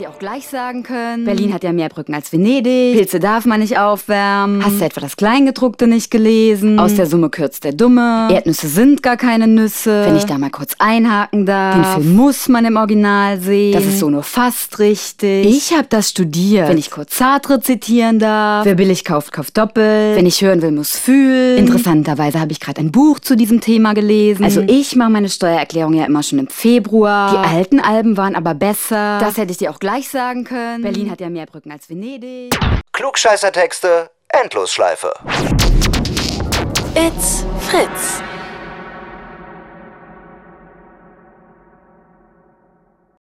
dir auch gleich sagen können. Berlin hat ja mehr Brücken als Venedig. Pilze darf man nicht aufwärmen. Hast du etwa das Kleingedruckte nicht gelesen? Aus der Summe kürzt der Dumme. Erdnüsse sind gar keine Nüsse. Wenn ich da mal kurz einhaken darf. Den Film muss man im Original sehen. Das ist so nur fast richtig. Ich habe das studiert. Wenn ich kurz Sartre zitieren darf. Wer billig kauft, kauft doppelt. Wenn ich hören will, muss fühlen. Interessanterweise habe ich gerade ein Buch zu diesem Thema gelesen. Also ich mache meine Steuererklärung ja immer schon im Februar. Die alten Alben waren aber besser. Das hätte ich dir auch gleich sagen können. Berlin hat ja mehr Brücken als Venedig. Klugscheißertexte, Endlosschleife. It's Fritz.